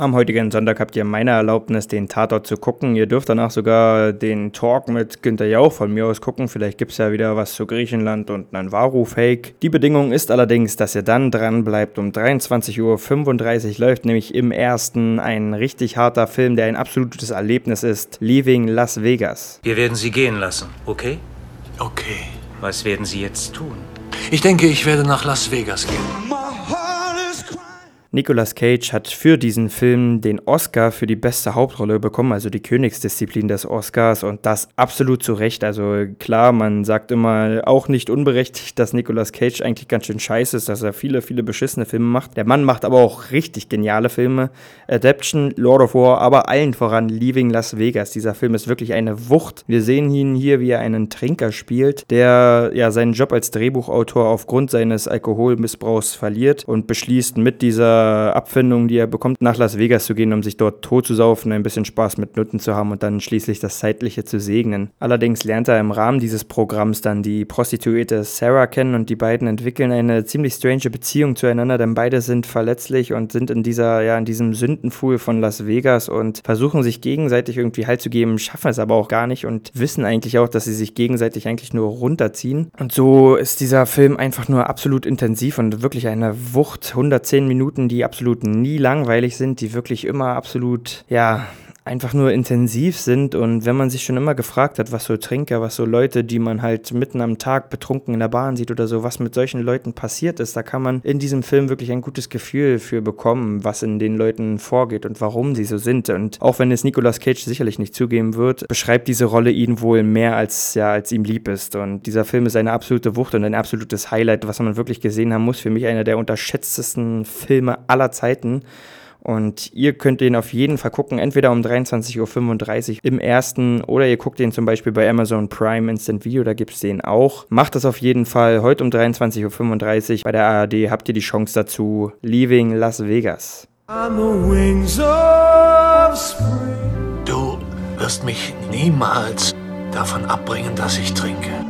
Am heutigen Sonntag habt ihr meine Erlaubnis, den Tatort zu gucken. Ihr dürft danach sogar den Talk mit Günter Jauch von mir aus gucken. Vielleicht gibt es ja wieder was zu Griechenland und einen Varu-Fake. Die Bedingung ist allerdings, dass ihr dann dran bleibt. Um 23.35 Uhr läuft nämlich im ersten ein richtig harter Film, der ein absolutes Erlebnis ist. Leaving Las Vegas. Wir werden Sie gehen lassen, okay? Okay. Was werden Sie jetzt tun? Ich denke, ich werde nach Las Vegas gehen. Nicolas Cage hat für diesen Film den Oscar für die beste Hauptrolle bekommen, also die Königsdisziplin des Oscars und das absolut zu Recht. Also klar, man sagt immer auch nicht unberechtigt, dass Nicolas Cage eigentlich ganz schön scheiße ist, dass er viele, viele beschissene Filme macht. Der Mann macht aber auch richtig geniale Filme. Adaption, Lord of War, aber allen voran Leaving Las Vegas. Dieser Film ist wirklich eine Wucht. Wir sehen ihn hier, wie er einen Trinker spielt, der ja seinen Job als Drehbuchautor aufgrund seines Alkoholmissbrauchs verliert und beschließt mit dieser Abfindung, die er bekommt, nach Las Vegas zu gehen, um sich dort tot zu saufen, ein bisschen Spaß mit Nutten zu haben und dann schließlich das Zeitliche zu segnen. Allerdings lernt er im Rahmen dieses Programms dann die Prostituierte Sarah kennen und die beiden entwickeln eine ziemlich strange Beziehung zueinander, denn beide sind verletzlich und sind in dieser, ja, in diesem Sündenfuhl von Las Vegas und versuchen sich gegenseitig irgendwie Halt zu geben, schaffen es aber auch gar nicht und wissen eigentlich auch, dass sie sich gegenseitig eigentlich nur runterziehen. Und so ist dieser Film einfach nur absolut intensiv und wirklich eine Wucht. 110 Minuten, die absolut nie langweilig sind, die wirklich immer absolut, ja, einfach nur intensiv sind und wenn man sich schon immer gefragt hat, was so Trinker, was so Leute, die man halt mitten am Tag betrunken in der Bahn sieht oder so, was mit solchen Leuten passiert ist, da kann man in diesem Film wirklich ein gutes Gefühl für bekommen, was in den Leuten vorgeht und warum sie so sind. Und auch wenn es Nicolas Cage sicherlich nicht zugeben wird, beschreibt diese Rolle ihn wohl mehr als ja als ihm lieb ist. Und dieser Film ist eine absolute Wucht und ein absolutes Highlight, was man wirklich gesehen haben muss, für mich einer der unterschätztesten Filme aller Zeiten und ihr könnt den auf jeden Fall gucken, entweder um 23.35 Uhr im ersten oder ihr guckt den zum Beispiel bei Amazon Prime Instant Video, da gibt es den auch. Macht das auf jeden Fall. Heute um 23.35 Uhr bei der ARD habt ihr die Chance dazu. Leaving Las Vegas. Du wirst mich niemals davon abbringen, dass ich trinke.